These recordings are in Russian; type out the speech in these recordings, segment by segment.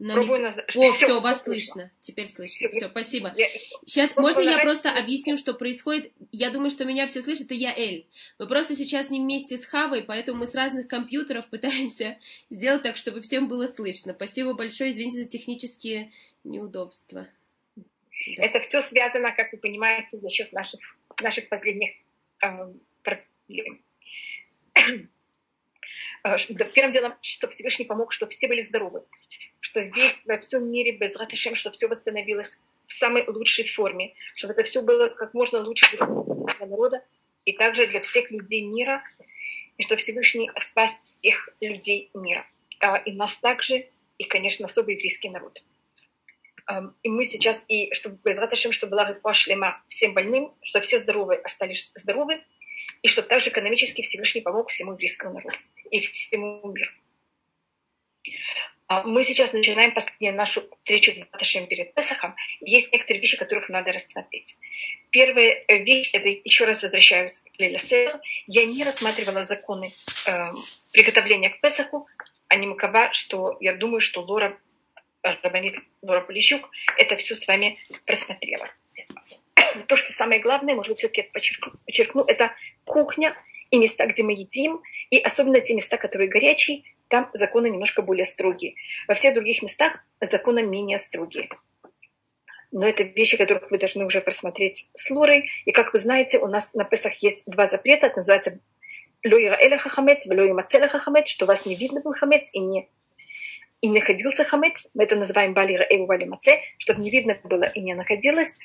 На мик... О, все, все вас слышно. Теперь слышно. Все, спасибо. Я... Сейчас, можно я просто объясню, что происходит? Я думаю, что меня все слышат, это я Эль. Мы просто сейчас не вместе с Хавой, поэтому мы с разных компьютеров пытаемся сделать так, чтобы всем было слышно. Спасибо большое, извините за технические неудобства. Да. Это все связано, как вы понимаете, за счет наших, наших последних э, проблем. Первым делом, что Всевышний помог, чтобы все были здоровы, что весь во всем мире без ратышем, что все восстановилось в самой лучшей форме, чтобы это все было как можно лучше для народа и также для всех людей мира, и что Всевышний спас всех людей мира. А, и нас также, и, конечно, особый еврейский народ. И мы сейчас, и чтобы без ратышем, чтобы была рифуа шлема всем больным, чтобы все здоровые остались здоровы, и чтобы также экономически Всевышний помог всему еврейскому народу и всему миру. А мы сейчас начинаем последнюю нашу встречу в Баташем перед Песахом. Есть некоторые вещи, которых надо рассмотреть. Первая вещь, это еще раз возвращаюсь к Леля Я не рассматривала законы э, приготовления к Песаху, а не макова, что я думаю, что Лора, э, Рабанит Лора Полищук это все с вами просмотрела. То, что самое главное, может быть, все-таки подчеркну, подчеркну, это кухня и места, где мы едим, и особенно те места, которые горячие, там законы немножко более строгие. Во всех других местах законы менее строгие. Но это вещи, которых вы должны уже просмотреть с Лорой. И как вы знаете, у нас на Песах есть два запрета. Это называется Лоира Эля Хахамец, Лоира Мацеля Хахамец, что вас не видно был хамец и не и находился хамец. Мы это называем Балира Эву Вали Маце, чтобы не видно было и не находилось.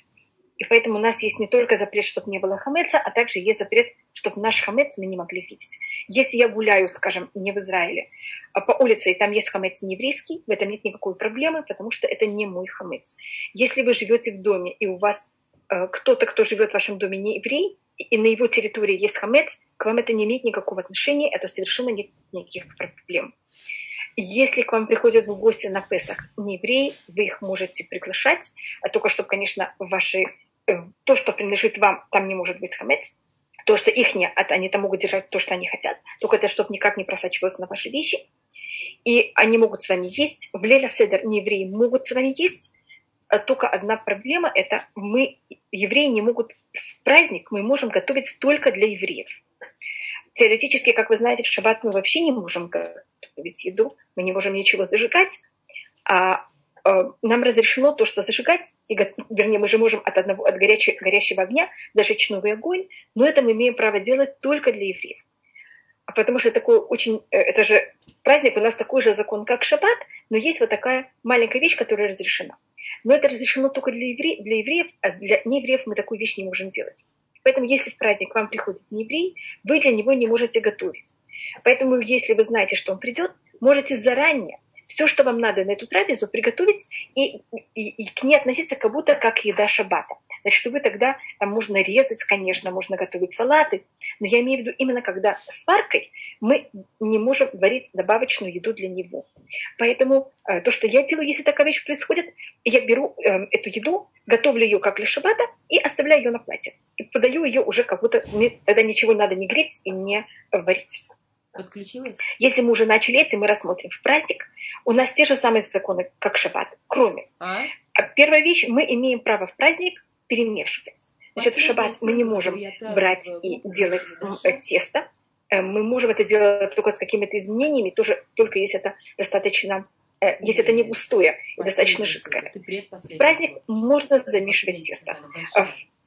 И поэтому у нас есть не только запрет, чтобы не было хамеца, а также есть запрет, чтобы наш хамец мы не могли видеть. Если я гуляю, скажем, не в Израиле, а по улице, и там есть хамец не еврейский, в этом нет никакой проблемы, потому что это не мой хамец. Если вы живете в доме, и у вас э, кто-то, кто живет в вашем доме, не еврей, и на его территории есть хамец, к вам это не имеет никакого отношения, это совершенно нет никаких проблем. Если к вам приходят в гости на Песах не евреи, вы их можете приглашать, а только чтобы, конечно, ваши то, что принадлежит вам, там не может быть хамец. То, что их нет, они там могут держать то, что они хотят. Только это, чтобы никак не просачивалось на ваши вещи. И они могут с вами есть. В Леля Седер не евреи могут с вами есть. А только одна проблема – это мы, евреи, не могут в праздник, мы можем готовить только для евреев. Теоретически, как вы знаете, в шаббат мы вообще не можем готовить еду, мы не можем ничего зажигать, а Э, нам разрешено то, что зажигать, и, вернее, мы же можем от, одного, от горячего, горящего огня зажечь новый огонь, но это мы имеем право делать только для евреев. А потому что такой очень, э, это же праздник, у нас такой же закон, как шаббат, но есть вот такая маленькая вещь, которая разрешена. Но это разрешено только для, евре, для евреев, а для неевреев мы такую вещь не можем делать. Поэтому если в праздник к вам приходит нееврей, вы для него не можете готовить. Поэтому если вы знаете, что он придет, можете заранее все, что вам надо на эту трапезу, приготовить и, и, и к ней относиться как будто как еда шаббата. Значит, что вы тогда, там можно резать, конечно, можно готовить салаты, но я имею в виду именно когда с варкой мы не можем варить добавочную еду для него. Поэтому э, то, что я делаю, если такая вещь происходит, я беру э, эту еду, готовлю ее как для шаббата и оставляю ее на платье. И подаю ее уже как будто тогда ничего надо не греть и не варить. Подключилась? Если мы уже начали этим, мы рассмотрим в праздник. У нас те же самые законы, как шаббат, кроме. А? а первая вещь, мы имеем право в праздник перемешивать. Значит, в шаббат мы не можем брать и делать э, тесто. Э, мы можем это делать только с какими-то изменениями, тоже, только если это достаточно э, если это не густое и достаточно жидкое. В праздник можно замешивать тесто.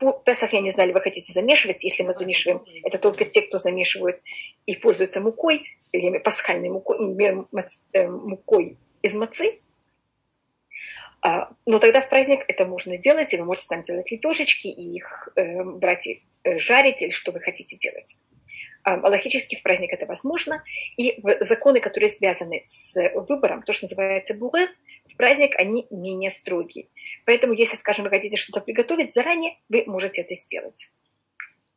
В Песах, я не знаю, вы хотите замешивать. Если мы замешиваем, это только те, кто замешивают и пользуются мукой, или пасхальной мукой, мукой из мацы. А, но тогда в праздник это можно делать, и вы можете там делать лепешечки и их э, брать и э, жарить, или что вы хотите делать. А, логически в праздник это возможно. И законы, которые связаны с выбором, то, что называется буре, в праздник они менее строгие. Поэтому, если, скажем, вы хотите что-то приготовить заранее, вы можете это сделать.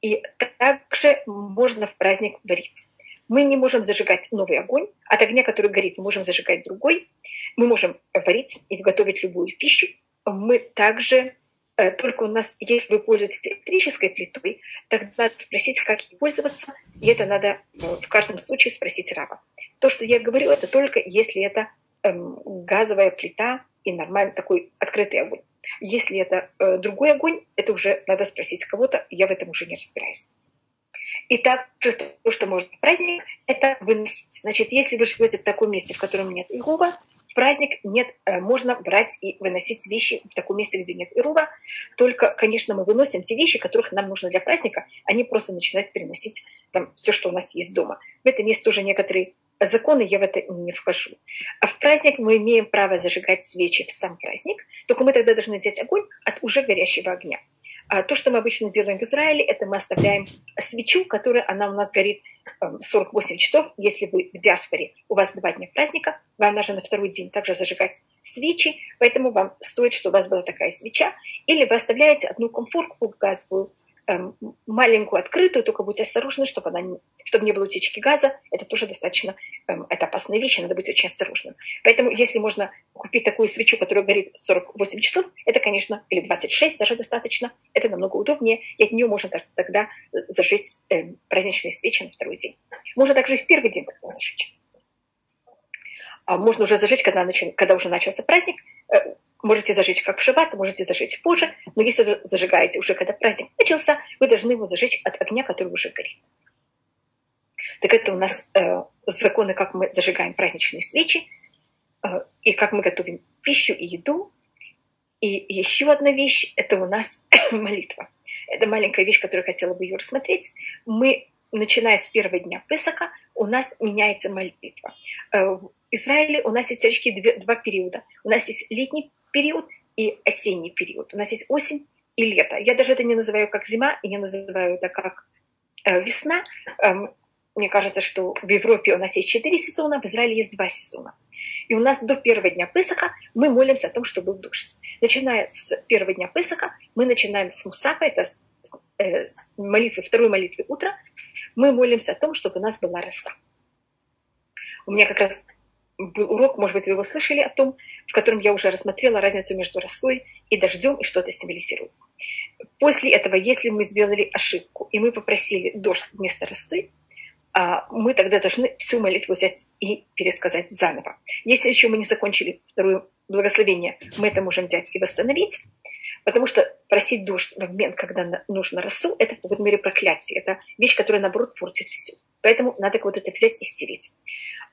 И также можно в праздник варить. Мы не можем зажигать новый огонь. От огня, который горит, мы можем зажигать другой. Мы можем варить и готовить любую пищу. Мы также, только у нас, если вы пользуетесь электрической плитой, тогда надо спросить, как ей пользоваться. И это надо э, в каждом случае спросить раба. То, что я говорю, это только если это эм, газовая плита и нормальный такой открытый огонь. Если это э, другой огонь, это уже надо спросить кого-то, я в этом уже не разбираюсь. И также то, что быть праздник, это выносить. Значит, если вы живете в таком месте, в котором нет Ирува, праздник нет, э, можно брать и выносить вещи в таком месте, где нет Ирува. Только, конечно, мы выносим те вещи, которых нам нужно для праздника, а не просто начинать переносить там все, что у нас есть дома. В этом есть тоже некоторые законы, я в это не вхожу. А в праздник мы имеем право зажигать свечи в сам праздник, только мы тогда должны взять огонь от уже горящего огня. А то, что мы обычно делаем в Израиле, это мы оставляем свечу, которая она у нас горит 48 эм, часов. Если вы в диаспоре, у вас два дня праздника, вам нужно на второй день также зажигать свечи, поэтому вам стоит, что у вас была такая свеча. Или вы оставляете одну комфорку газовую маленькую открытую, только будьте осторожны, чтобы, она не, чтобы не было утечки газа. Это тоже достаточно, эм, это опасная вещь, надо быть очень осторожным. Поэтому, если можно купить такую свечу, которая горит 48 часов, это, конечно, или 26 даже достаточно, это намного удобнее, и от нее можно тогда зажечь э, праздничные свечи на второй день. Можно также и в первый день зажечь. А можно уже зажечь, когда, начали, когда уже начался праздник, э, Можете зажечь как в шаббат, можете зажечь позже, но если вы зажигаете уже, когда праздник начался, вы должны его зажечь от огня, который уже горит. Так это у нас э, законы, как мы зажигаем праздничные свечи, э, и как мы готовим пищу и еду. И еще одна вещь – это у нас молитва. Это маленькая вещь, которую я хотела бы ее рассмотреть. Мы, начиная с первого дня Песака, у нас меняется молитва. Э, в Израиле у нас есть очки два периода. У нас есть летний период и осенний период. У нас есть осень и лето. Я даже это не называю как зима, и не называю это как э, весна. Эм, мне кажется, что в Европе у нас есть четыре сезона, в Израиле есть два сезона. И у нас до первого дня Песаха мы молимся о том, чтобы был дождь. Начиная с первого дня Песаха, мы начинаем с Мусафа, это с, э, с молитвы, второй молитвы утра, мы молимся о том, чтобы у нас была роса. У меня как раз был урок, может быть, вы его слышали о том, в котором я уже рассмотрела разницу между росой и дождем и что это символизирует. После этого, если мы сделали ошибку и мы попросили дождь вместо росы, а, мы тогда должны всю молитву взять и пересказать заново. Если еще мы не закончили второе благословение, мы это можем взять и восстановить, потому что просить дождь в момент, когда нужно росу, это в какой-то проклятие. Это вещь, которая, наоборот, портит все. Поэтому надо вот это взять и стереть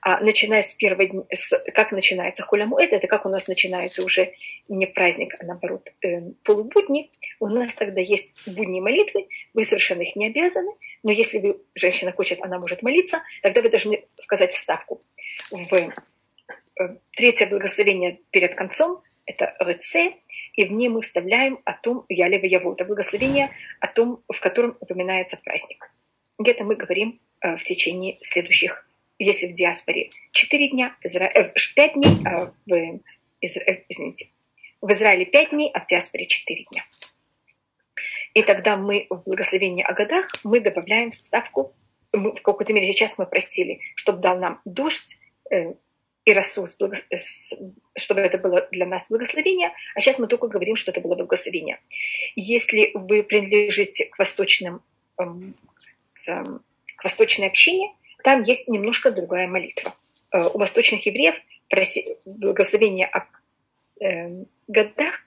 а, начиная с первого дня, с, как начинается хулямуэд, это как у нас начинается уже не праздник, а наоборот э, полубудни. У нас тогда есть будни молитвы, вы совершенно их не обязаны, но если вы, женщина хочет, она может молиться, тогда вы должны сказать вставку. В э, третье благословение перед концом, это РЦ, и в ней мы вставляем о том, я лево яво, это благословение о том, в котором упоминается праздник. Где-то мы говорим э, в течение следующих если в диаспоре 4 дня, Изра... 5 э, дней, а в. Э, извините, в Израиле 5 дней, а в диаспоре 4 дня. И тогда мы в благословении о годах мы добавляем вставку, мы, в какой-то мере сейчас мы просили, чтобы дал нам дождь э, и росу, благо... чтобы это было для нас благословение, а сейчас мы только говорим, что это было благословение. Если вы принадлежите к восточным, э, к восточной общине, там есть немножко другая молитва. Э, у восточных евреев благословение о э, годах,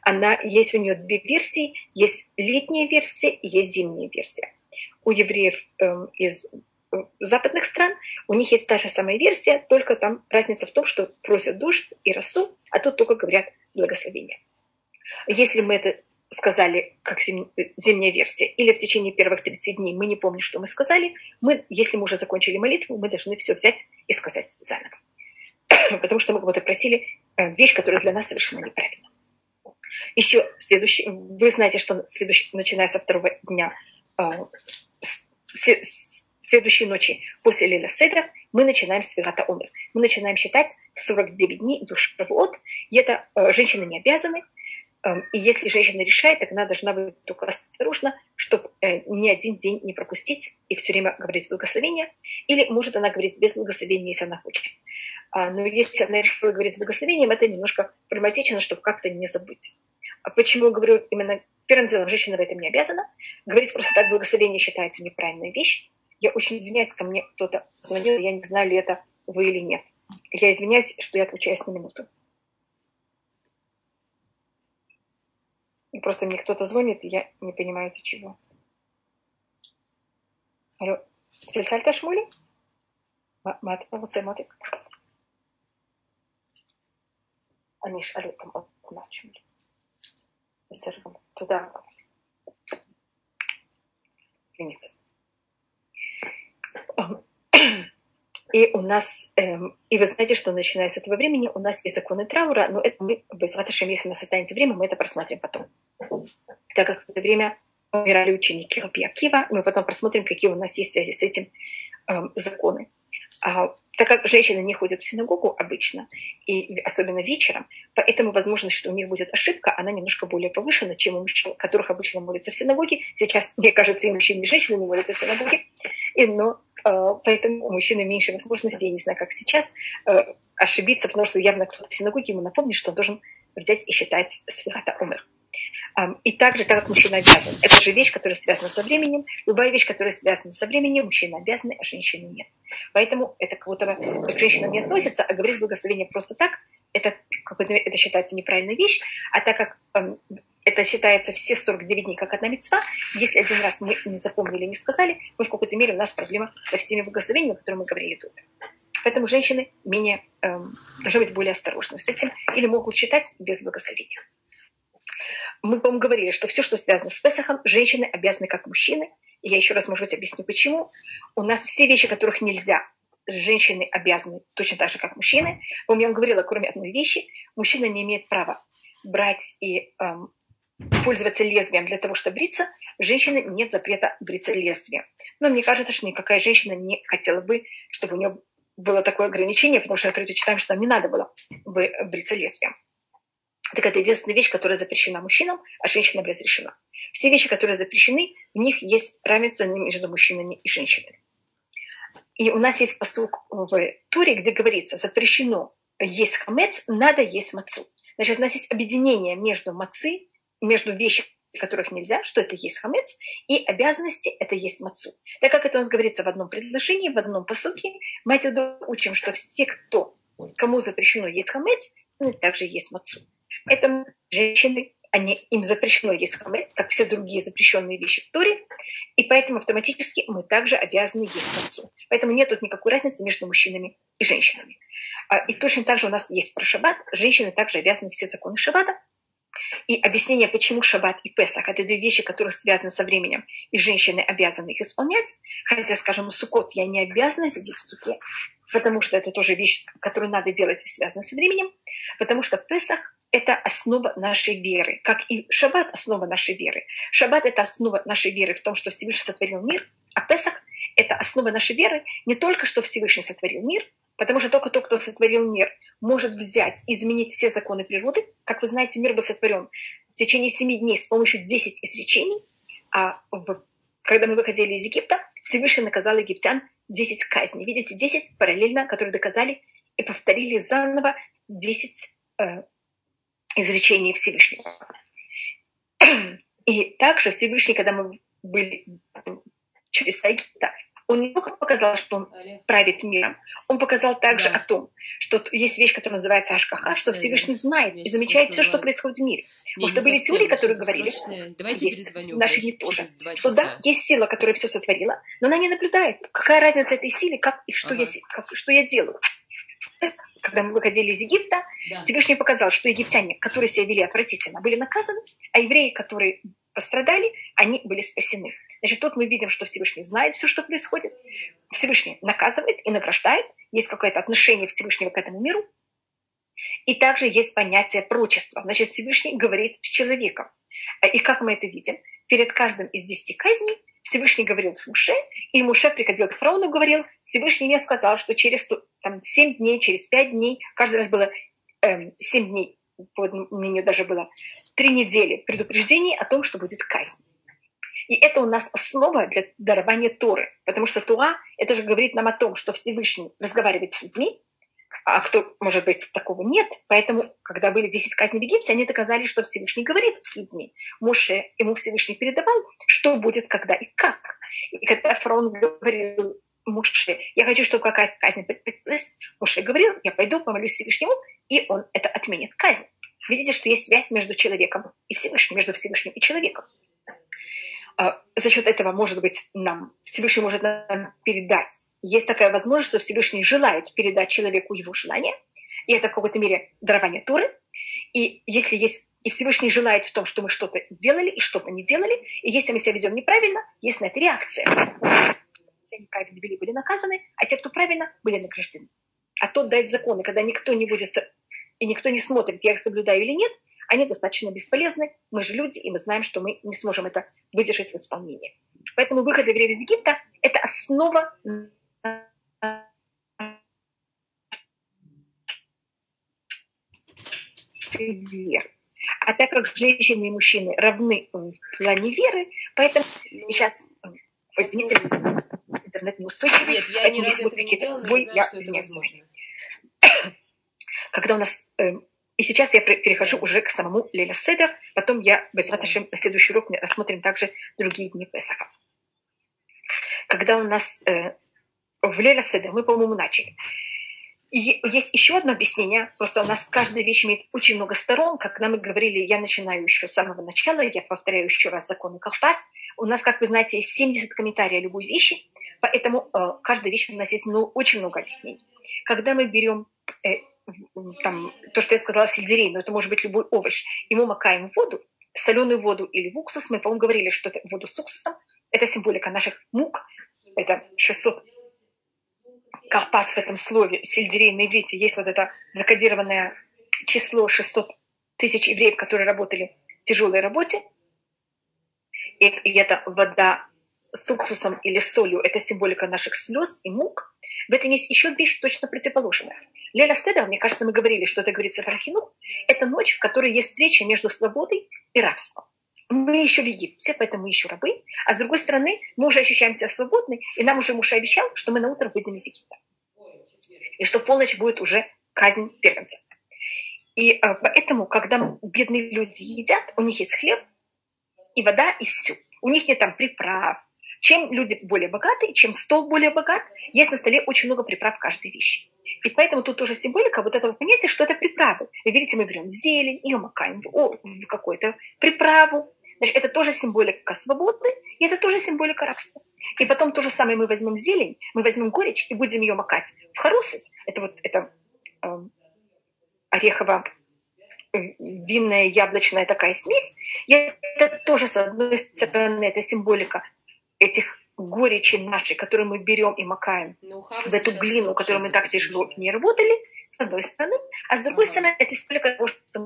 она, есть у нее две версии. Есть летняя версия и есть зимняя версия. У евреев э, из э, западных стран у них есть та же самая версия, только там разница в том, что просят дождь и росу, а тут только говорят благословение. Если мы это сказали, как зимняя версия, или в течение первых 30 дней мы не помним, что мы сказали, мы, если мы уже закончили молитву, мы должны все взять и сказать заново. Потому что мы кого-то просили э, вещь, которая для нас совершенно неправильна. Еще следующий, вы знаете, что следующий, начиная со второго дня, э, следующей ночи после Лиля Седра, мы начинаем с Вирата Умер. Мы начинаем считать 49 дней до Шавуот, и это э, женщины не обязаны, и если женщина решает, так она должна быть только осторожна, чтобы э, ни один день не пропустить и все время говорить благословение. Или может она говорить без благословения, если она хочет. А, но если она решила говорить с благословением, это немножко проблематично, чтобы как-то не забыть. А почему говорю именно первым делом, женщина в этом не обязана. Говорить просто так благословение считается неправильной вещь. Я очень извиняюсь, ко мне кто-то звонил, я не знаю, ли это вы или нет. Я извиняюсь, что я отвечаюсь на минуту. И просто мне кто-то звонит, и я не понимаю, из-за чего. Алло, Сельцальта Шмули? Мат, а вот молодцы, мотик. Аниш, алло, там одна Шмули. Сергом, туда. Извините. И у нас, эм, и вы знаете, что начиная с этого времени у нас есть законы траура, но это мы, без Раташем, если у нас останется время, мы это просмотрим потом. Так как в это время умирали ученики Раби Акива, мы потом просмотрим, какие у нас есть связи с этим эм, законы. А, так как женщины не ходят в синагогу обычно, и особенно вечером, поэтому возможность, что у них будет ошибка, она немножко более повышена, чем у мужчин, которых обычно молятся в синагоге. Сейчас, мне кажется, и мужчины, и женщины не молятся в синагоге. И, но поэтому у мужчины меньше возможностей, я не знаю, как сейчас, э, ошибиться, потому что явно кто-то в синагоге ему напомнит, что он должен взять и считать свята умер. И также, так как мужчина обязан, это же вещь, которая связана со временем. Любая вещь, которая связана со временем, мужчина обязан, а женщина нет. Поэтому это как будто бы к женщинам не относится, а говорить благословение просто так, это, это считается неправильная вещь, а так как это считается все 49 дней как одна мецва, если один раз мы не запомнили, не сказали, мы в какой-то мере у нас проблема со всеми благословениями, о которых мы говорили тут. Поэтому женщины менее, эм, должны быть более осторожны с этим или могут читать без благословения мы вам говорили, что все, что связано с Песахом, женщины обязаны как мужчины. И я еще раз, может быть, объясню, почему. У нас все вещи, которых нельзя, женщины обязаны точно так же, как мужчины. Я вам говорила, кроме одной вещи, мужчина не имеет права брать и эм, пользоваться лезвием для того, чтобы бриться. Женщины нет запрета бриться лезвием. Но мне кажется, что никакая женщина не хотела бы, чтобы у нее было такое ограничение, потому что мы предпочитаем, что нам не надо было бы бриться лезвием. Так это единственная вещь, которая запрещена мужчинам, а женщинам разрешена. Все вещи, которые запрещены, в них есть равенство между мужчинами и женщинами. И у нас есть посук в Туре, где говорится, запрещено есть хамец, надо есть мацу. Значит, у нас есть объединение между мацы, между вещами, которых нельзя, что это есть хамец, и обязанности это есть мацу. Так как это у нас говорится в одном предложении, в одном посуке, мы отсюда учим, что все, кто, кому запрещено есть хамец, также есть мацу. Поэтому женщины, они, им запрещено есть хамец, как все другие запрещенные вещи в Торе, и поэтому автоматически мы также обязаны есть мацу. Поэтому нет тут никакой разницы между мужчинами и женщинами. А, и точно так же у нас есть про шаббат. Женщины также обязаны все законы шаббата. И объяснение, почему шаббат и Песах – это две вещи, которые связаны со временем, и женщины обязаны их исполнять. Хотя, скажем, сукот я не обязана сидеть в суке, потому что это тоже вещь, которую надо делать и связана со временем. Потому что Песах это основа нашей веры, как и шаббат – основа нашей веры. Шаббат – это основа нашей веры в том, что Всевышний сотворил мир, а Песах – это основа нашей веры не только, что Всевышний сотворил мир, потому что только тот, кто сотворил мир, может взять, изменить все законы природы. Как вы знаете, мир был сотворен в течение семи дней с помощью десять изречений, а в, когда мы выходили из Египта, Всевышний наказал египтян десять казней. Видите, десять параллельно, которые доказали и повторили заново десять э, изречение Всевышнего. И также Всевышний, когда мы были через Египта, он не только показал, что он правит миром, он показал также да. о том, что есть вещь, которая называется Ашкаха, что Всевышний знает и замечает все, что происходит в мире. Потому что были теории, которые говорили, Давайте есть, наши не тоже, что да, есть сила, которая все сотворила, но она не наблюдает. Какая разница этой силе, как и что, ага. я, как, что я делаю когда мы выходили из Египта, да. Всевышний показал, что египтяне, которые себя вели отвратительно, были наказаны, а евреи, которые пострадали, они были спасены. Значит, тут мы видим, что Всевышний знает все, что происходит. Всевышний наказывает и награждает. Есть какое-то отношение Всевышнего к этому миру. И также есть понятие прочества. Значит, Всевышний говорит с человеком. И как мы это видим? Перед каждым из десяти казней Всевышний говорил с Муше, и Муше приходил к фараону и говорил, Всевышний мне сказал, что через там, 7 дней, через 5 дней, каждый раз было эм, 7 дней, по мнению даже было 3 недели предупреждений о том, что будет казнь. И это у нас основа для дарования Торы, потому что Туа, это же говорит нам о том, что Всевышний разговаривает с людьми, а кто, может быть, такого нет. Поэтому, когда были 10 казней в Египте, они доказали, что Всевышний говорит с людьми. Моше ему Всевышний передавал, что будет, когда и как. И когда фараон говорил Муше, я хочу, чтобы какая-то казнь предпринималась. Муше говорил, я пойду, помолюсь Всевышнему, и он это отменит казнь. Видите, что есть связь между человеком и Всевышним, между Всевышним и человеком. А, за счет этого, может быть, нам Всевышний может нам передать. Есть такая возможность, что Всевышний желает передать человеку его желание, и это в какой-то мере дарование Туры. И если есть и Всевышний желает в том, что мы что-то делали и что-то не делали, и если мы себя ведем неправильно, есть на это реакция. Те неправильно вели, были наказаны, а те, кто правильно, были награждены. А тот дает законы, когда никто не будет и никто не смотрит, я их соблюдаю или нет, они достаточно бесполезны. Мы же люди, и мы знаем, что мы не сможем это выдержать в исполнении. Поэтому выход евреев из Египта – это основа веры. А так как женщины и мужчины равны в плане веры, поэтому сейчас, извините, интернет неустойчивый, Нет, я ни разу этого не делала, сбой, я, знаю, я извиняюсь. Когда у нас э, и сейчас я перехожу уже к самому Леля Седер, потом я, без на следующий урок мы рассмотрим также другие дни Песаха. Когда у нас э, в Леля Седер, мы, по-моему, начали. И есть еще одно объяснение, просто у нас каждая вещь имеет очень много сторон, как нам и говорили, я начинаю еще с самого начала, я повторяю еще раз законы Кавпас. У нас, как вы знаете, есть 70 комментариев любой вещи, поэтому э, каждая вещь у нас есть ну, очень много объяснений. Когда мы берем э, там, то, что я сказала, сельдерей, но это может быть любой овощ, и мы макаем воду, соленую воду или в уксус, мы, по-моему, говорили, что это воду с уксусом, это символика наших мук, это 600 карпас в этом слове, сельдерей на иврите, есть вот это закодированное число 600 тысяч евреев, которые работали в тяжелой работе, и, и это вода с уксусом или солью, это символика наших слез и мук. В этом есть еще вещь точно противоположная. Леля Седер, мне кажется, мы говорили, что это говорится про Хину, это ночь, в которой есть встреча между свободой и рабством. Мы еще в Египте, поэтому мы еще рабы, а с другой стороны, мы уже ощущаем себя свободны, и нам уже муж обещал, что мы на утро выйдем из Египта. И что полночь будет уже казнь первенца. И э, поэтому, когда бедные люди едят, у них есть хлеб и вода, и все. У них нет там приправ. Чем люди более богатые, чем стол более богат, есть на столе очень много приправ каждой вещи. И поэтому тут тоже символика вот этого понятия, что это приправы. Вы видите, мы берем зелень, ее макаем в, какую-то приправу. Значит, это тоже символика свободы, и это тоже символика рабства. И потом то же самое мы возьмем зелень, мы возьмем горечь и будем ее макать в харусы. Это вот это э, орехово винная яблочная такая смесь. И это тоже, с одной стороны, это символика этих горечи нашей, которую мы берем и макаем ну, в эту глину, которую мы так тяжело не работали, с одной стороны, а с другой ага. стороны, это история того, что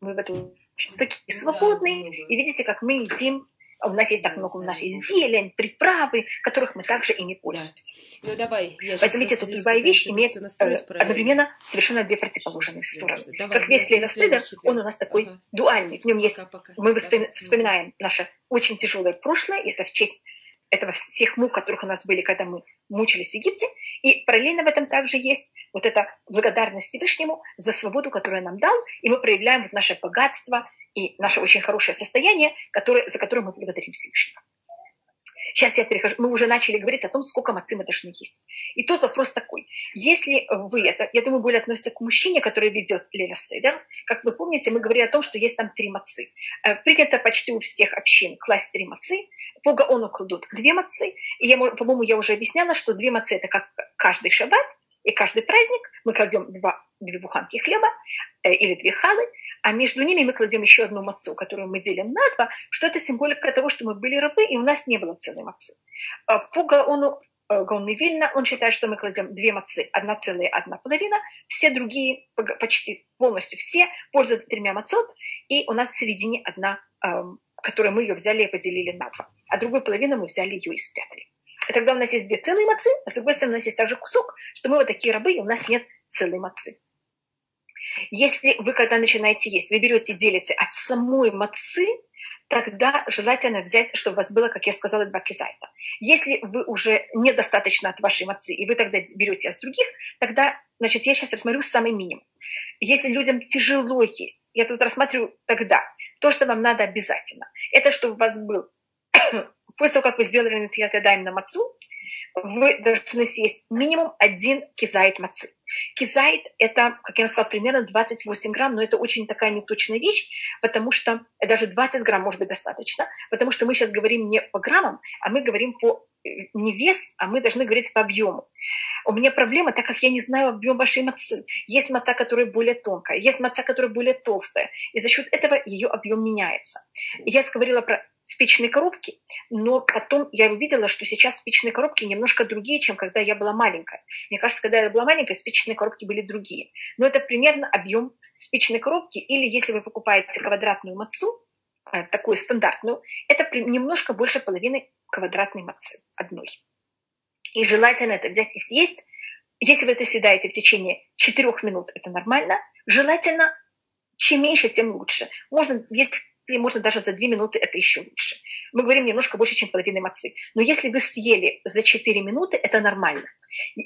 мы в эту такие свободные, и видите, как мы едим у нас есть так много, у нас зелень, приправы, которых мы также и не пользуемся. Ну давай. Я Поэтому видите, тут любая вещь имеет э, одновременно совершенно две противоположные стороны. Давай, как весь Лейла Седер, он у нас такой ага. дуальный. В нем есть, пока, пока. мы вспоминаем наше очень тяжелое прошлое, и это в честь этого всех мук, которых у нас были, когда мы мучились в Египте. И параллельно в этом также есть вот эта благодарность Всевышнему за свободу, которую он нам дал, и мы проявляем вот наше богатство и наше очень хорошее состояние, которое, за которое мы благодарим Всевышнего. Сейчас я перехожу. Мы уже начали говорить о том, сколько мацы мы должны есть. И тот вопрос такой. Если вы, это, я думаю, более относится к мужчине, который ведет Леля Седер, как вы помните, мы говорили о том, что есть там три мацы. Э, принято почти у всех общин класть три мацы. По Гаону кладут две мацы. И, я, по-моему, я уже объясняла, что две мацы – это как каждый шаббат, и каждый праздник мы кладем два, две буханки хлеба э, или две халы, а между ними мы кладем еще одну мацу, которую мы делим на два, что это символика того, что мы были рабы, и у нас не было целой мацы. А по Гаону э, Гаоны Вильна, он считает, что мы кладем две мацы, одна целая, одна половина, все другие, почти полностью все, пользуются тремя мацот, и у нас в середине одна, эм, которую мы ее взяли и поделили на два, а другую половину мы взяли ее и спрятали. И тогда у нас есть две целые мацы, а с другой стороны у нас есть также кусок, что мы вот такие рабы, и у нас нет целой мацы. Если вы, когда начинаете есть, вы берете и делите от самой мацы, тогда желательно взять, чтобы у вас было, как я сказала, два кизайта. Если вы уже недостаточно от вашей мацы, и вы тогда берете из других, тогда, значит, я сейчас рассмотрю самый минимум. Если людям тяжело есть, я тут рассматриваю тогда, то, что вам надо обязательно, это чтобы у вас был, после того, как вы сделали натьят на мацу, вы должны съесть минимум один кизайт мацы. Кизайт – это, как я сказала, примерно 28 грамм, но это очень такая неточная вещь, потому что даже 20 грамм может быть достаточно, потому что мы сейчас говорим не по граммам, а мы говорим по э, не вес, а мы должны говорить по объему. У меня проблема, так как я не знаю объем вашей мацы. Есть маца, которая более тонкая, есть маца, которая более толстая, и за счет этого ее объем меняется. Я говорила про спичные коробки, но потом я увидела, что сейчас спичные коробки немножко другие, чем когда я была маленькая. Мне кажется, когда я была маленькая, спичные коробки были другие. Но это примерно объем спичной коробки, или если вы покупаете квадратную мацу, э, такую стандартную, это немножко больше половины квадратной мацы одной. И желательно это взять и съесть. Если вы это съедаете в течение 4 минут, это нормально. Желательно, чем меньше, тем лучше. Можно, есть или можно даже за 2 минуты, это еще лучше. Мы говорим немножко больше, чем половины мацы. Но если вы съели за 4 минуты, это нормально.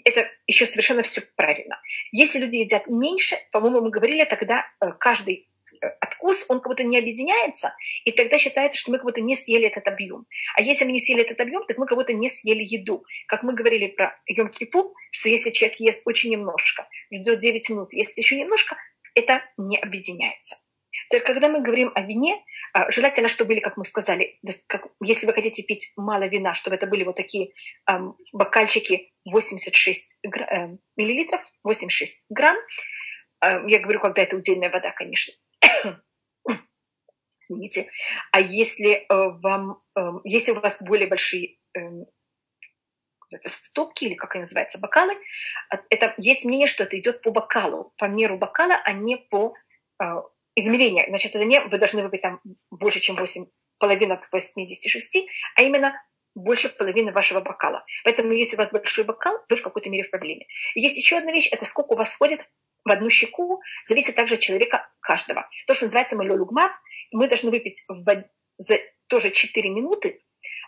Это еще совершенно все правильно. Если люди едят меньше, по-моему, мы говорили, тогда э, каждый э, откус, он как будто не объединяется, и тогда считается, что мы как будто не съели этот объем. А если мы не съели этот объем, так мы как будто не съели еду. Как мы говорили про йом кипур, что если человек ест очень немножко, ждет 9 минут, если еще немножко, это не объединяется. Теперь, когда мы говорим о вине, а, желательно, чтобы были, как мы сказали, как, если вы хотите пить мало вина, чтобы это были вот такие эм, бокальчики 86 гра, э, миллилитров, 86 грамм. Э, я говорю, когда это удельная вода, конечно. Извините. А если э, вам, э, если у вас более большие э, это стопки или как они называются, бокалы, это есть мнение, что это идет по бокалу, по меру бокала, а не по измерение. Значит, это не вы должны выпить там больше, чем 8, половина 86, а именно больше половины вашего бокала. Поэтому, если у вас большой бокал, вы в какой-то мере в проблеме. Есть еще одна вещь, это сколько у вас входит в одну щеку, зависит также от человека каждого. То, что называется малюлугма, мы должны выпить в, за тоже 4 минуты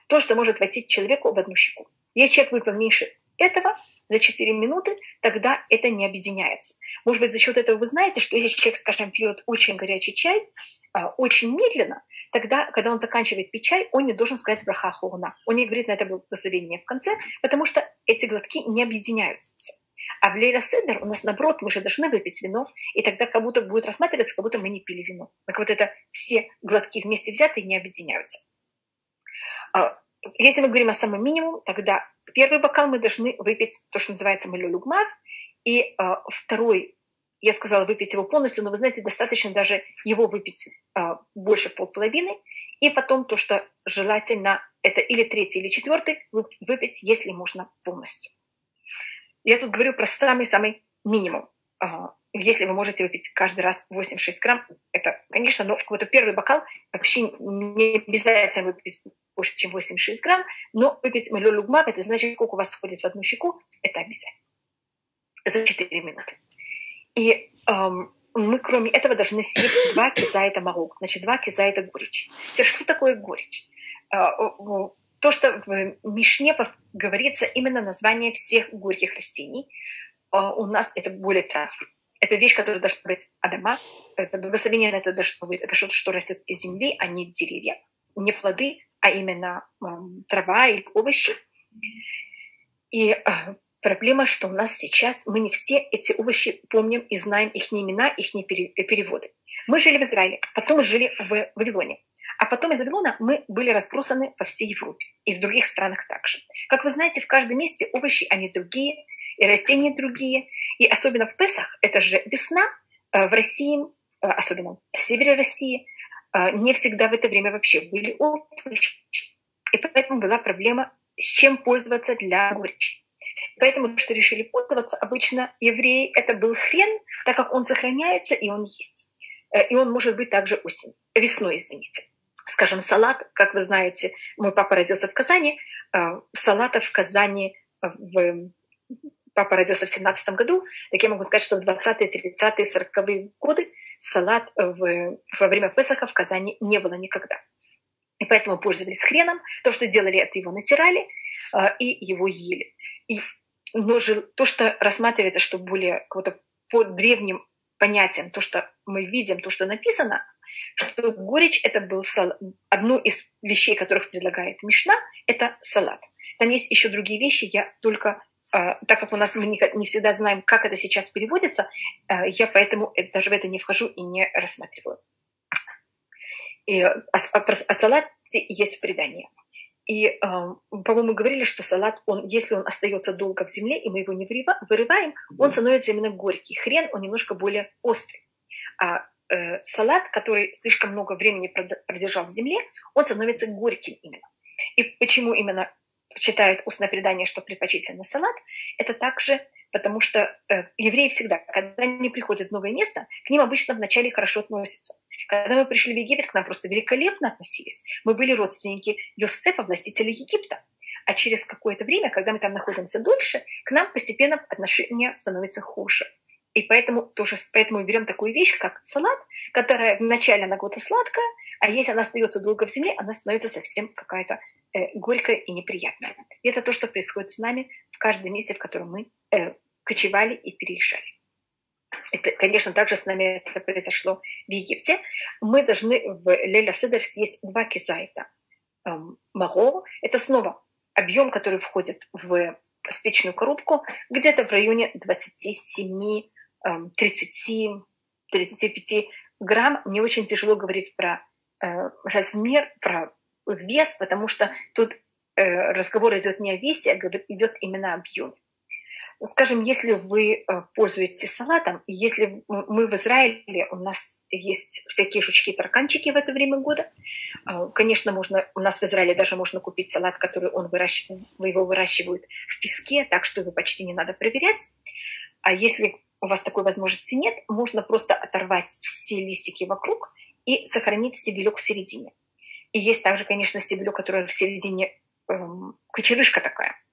то, что может войти человеку в одну щеку. Если человек выпил меньше этого за 4 минуты, тогда это не объединяется. Может быть, за счет этого вы знаете, что если человек, скажем, пьет очень горячий чай, а, очень медленно, тогда, когда он заканчивает пить чай, он не должен сказать браха хуна. Он не говорит на это благословение в конце, потому что эти глотки не объединяются. А в Лейла Седер у нас, наоборот, мы же должны выпить вино, и тогда как будто будет рассматриваться, как будто мы не пили вино. Так вот это все глотки вместе взятые не объединяются. Если мы говорим о самом минимум, тогда первый бокал мы должны выпить то, что называется малюлюгмар, и э, второй, я сказала, выпить его полностью, но вы знаете, достаточно даже его выпить э, больше полполовины, и потом то, что желательно, это или третий, или четвертый, выпить, если можно, полностью. Я тут говорю про самый-самый минимум. Если вы можете выпить каждый раз 8-6 грамм, это, конечно, но какой-то первый бокал вообще не обязательно выпить больше, чем 86 грамм, но выпить малюлюгмак, это значит, сколько у вас входит в одну щеку, это обязательно. За 4 минуты. И эм, мы, кроме этого, должны съесть два кизайта марок, значит, два кизайта горечь. Теперь, что такое горечь? Э, то, что в Мишне говорится именно название всех горьких растений, э, у нас это более трав. Это вещь, которая должна быть адама, это благословение это должно быть, это что-то, что растет из земли, а не деревья, не плоды, а именно трава или овощи. И э, проблема, что у нас сейчас мы не все эти овощи помним и знаем их имена, их переводы. Мы жили в Израиле, потом мы жили в Вавилоне. А потом из Вавилона мы были разбросаны по всей Европе и в других странах также. Как вы знаете, в каждом месте овощи, они другие, и растения другие. И особенно в Песах, это же весна, э, в России, э, особенно в севере России, не всегда в это время вообще были овощи. И поэтому была проблема, с чем пользоваться для горечи. Поэтому, что решили пользоваться, обычно евреи, это был хрен, так как он сохраняется и он есть. Э, и он может быть также осень, весной, извините. Скажем, салат, как вы знаете, мой папа родился в Казани, э, салата в Казани в папа родился в 17 году, так я могу сказать, что в 20-е, 30-е, 40-е годы салат в, во время Песаха в Казани не было никогда. И поэтому пользовались хреном. То, что делали, это его натирали э, и его ели. И, но же, то, что рассматривается, что более по древним понятиям, то, что мы видим, то, что написано, что горечь это был сал... одну из вещей, которых предлагает Мишна, это салат. Там есть еще другие вещи, я только так как у нас мы не, всегда знаем, как это сейчас переводится, я поэтому даже в это не вхожу и не рассматриваю. И о, о, о салате есть предание. И, э, по-моему, говорили, что салат, он, если он остается долго в земле, и мы его не вырываем, он становится именно горький. Хрен, он немножко более острый. А э, салат, который слишком много времени продержал в земле, он становится горьким именно. И почему именно читают устное предание, что предпочтительно салат, это также потому что э, евреи всегда, когда они приходят в новое место, к ним обычно вначале хорошо относятся. Когда мы пришли в Египет, к нам просто великолепно относились. Мы были родственники Йосефа, властителя Египта. А через какое-то время, когда мы там находимся дольше, к нам постепенно отношения становятся хуже. И поэтому тоже поэтому мы берем такую вещь, как салат, которая вначале она какая-то сладкая, а если она остается долго в земле, она становится совсем какая-то э, горькая и неприятная. И это то, что происходит с нами в каждом месте, в котором мы э, кочевали и переезжали. Это, конечно, также с нами это произошло в Египте. Мы должны в Леля Седер съесть два кизайта. Эм, Маго – это снова объем, который входит в спичную коробку, где-то в районе 27, 30, 35 грамм. Мне очень тяжело говорить про размер, про вес, потому что тут э, разговор идет не о весе, а идет именно о объеме. Скажем, если вы э, пользуетесь салатом, если мы в Израиле, у нас есть всякие жучки-тарканчики в это время года, э, конечно, можно, у нас в Израиле даже можно купить салат, который он выращивает, его выращивают в песке, так что его почти не надо проверять. А если у вас такой возможности нет, можно просто оторвать все листики вокруг и сохранить стебелек в середине. И есть также, конечно, стебелек, который в середине эм, кочерышка такая –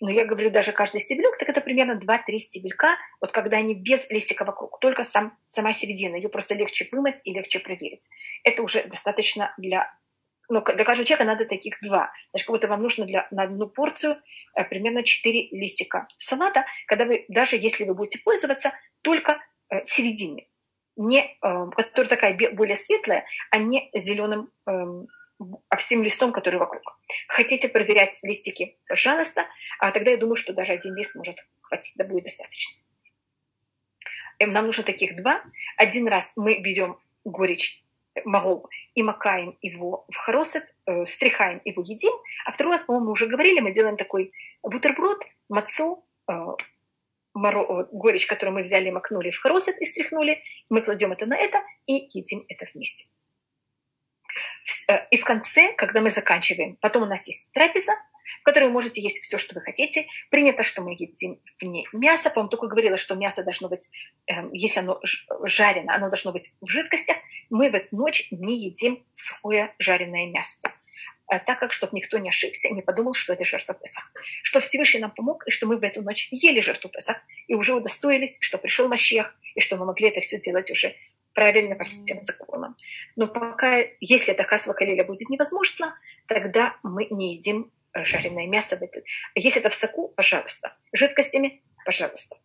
но я говорю, даже каждый стебелек, так это примерно 2-3 стебелька, вот когда они без листика вокруг, только сам, сама середина, ее просто легче вымыть и легче проверить. Это уже достаточно для... Ну, для каждого человека надо таких два. Значит, как будто вам нужно для, на одну порцию э, примерно 4 листика салата, когда вы, даже если вы будете пользоваться только э, середине, не, э, которая такая более светлая, а не зеленым э, а всем листом, который вокруг. Хотите проверять листики, пожалуйста, а тогда я думаю, что даже один лист может хватить, да будет достаточно. Эм, нам нужно таких два. Один раз мы берем горечь магол и макаем его в хоросет, э, встряхаем его едим, а второй раз, по-моему, мы уже говорили, мы делаем такой бутерброд, мацу, э, моро, горечь, которую мы взяли макнули в хоросет и стряхнули, мы кладем это на это и едим это вместе. Э, и в конце, когда мы заканчиваем, потом у нас есть трапеза, в которой вы можете есть все, что вы хотите. Принято, что мы едим в ней мясо. По-моему, только говорила, что мясо должно быть, эм, если оно жарено, оно должно быть в жидкостях. Мы в эту ночь не едим сухое жареное мясо. Э, так как, чтобы никто не ошибся не подумал, что это жертва Песах. Что Всевышний нам помог, и что мы в эту ночь ели жертву Песах, и уже удостоились, что пришел Машех, и что мы могли это все делать уже правильно по всем законам. Но пока, если это хасва калиля будет невозможно, тогда мы не едим э, жареное мясо. Если это в соку, пожалуйста. Жидкостями, пожалуйста.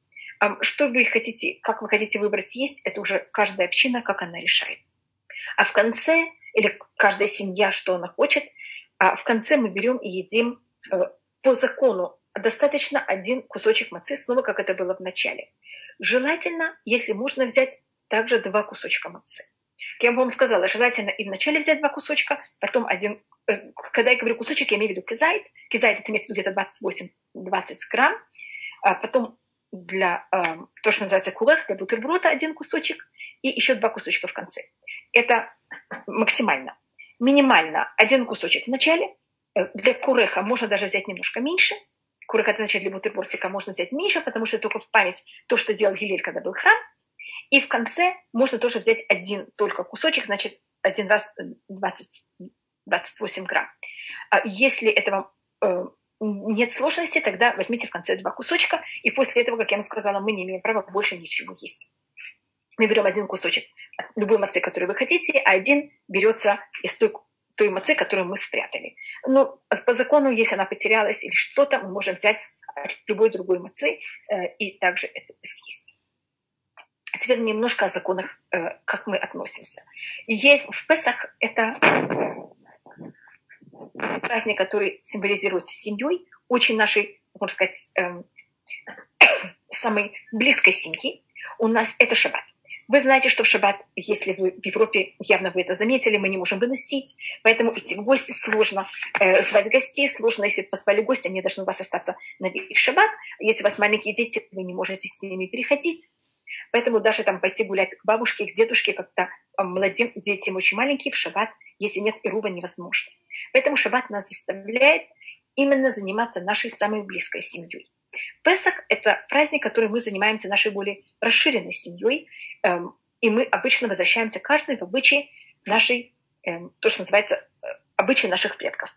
Что вы хотите, как вы хотите выбрать есть, это уже каждая община, как она решает. А в конце, или каждая семья, что она хочет, а в конце мы берем и едим э, по закону достаточно один кусочек мацы, снова как это было в начале. Желательно, если можно взять также два кусочка мацы. Я вам сказала, желательно и вначале взять два кусочка, потом один, э, когда я говорю кусочек, я имею в виду кизайт. Кизайт это имеется где-то 28-20 грамм. А потом для э, то, что называется кулех, для бутерброда один кусочек и еще два кусочка в конце. Это максимально. Минимально один кусочек в начале. Э, для куреха можно даже взять немножко меньше. Курех это значит для бутербродика можно взять меньше, потому что только в память то, что делал Гилель, когда был храм – и в конце можно тоже взять один только кусочек, значит, один раз 20, 28 грамм. А если этого э, нет сложности, тогда возьмите в конце два кусочка, и после этого, как я вам сказала, мы не имеем права больше ничего есть. Мы берем один кусочек любой мацы, который вы хотите, а один берется из той, той мацы, которую мы спрятали. Но по закону, если она потерялась или что-то, мы можем взять любой другой мацы э, и также это съесть. Теперь немножко о законах, э, как мы относимся. Есть в Песах это праздник, который символизируется семьей, очень нашей, можно сказать, эм, самой близкой семьи, у нас это шаббат. Вы знаете, что в шаббат, если вы в Европе, явно вы это заметили, мы не можем выносить, поэтому идти в гости сложно, э, звать гостей сложно. Если позвали гости, они должны у вас остаться на весь шаббат. Если у вас маленькие дети, вы не можете с ними переходить. Поэтому даже там пойти гулять к бабушке, к дедушке, когда младен, дети очень маленькие, в шаббат, если нет ирува, невозможно. Поэтому шаббат нас заставляет именно заниматься нашей самой близкой семьей. Песах – это праздник, который мы занимаемся нашей более расширенной семьей, эм, и мы обычно возвращаемся каждый в обычаи нашей, эм, то, что называется, э, обычаи наших предков.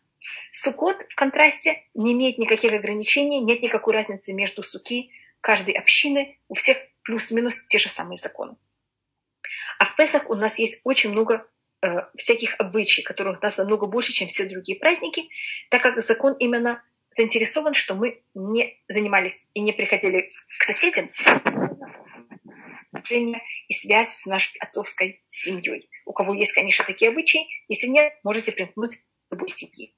Сукот в контрасте не имеет никаких ограничений, нет никакой разницы между суки каждой общины, у всех плюс-минус те же самые законы. А в Песах у нас есть очень много э, всяких обычаев, которых у нас намного больше, чем все другие праздники, так как закон именно заинтересован, что мы не занимались и не приходили к соседям, и связь с нашей отцовской семьей. У кого есть, конечно, такие обычаи, если нет, можете примкнуть к любой семье,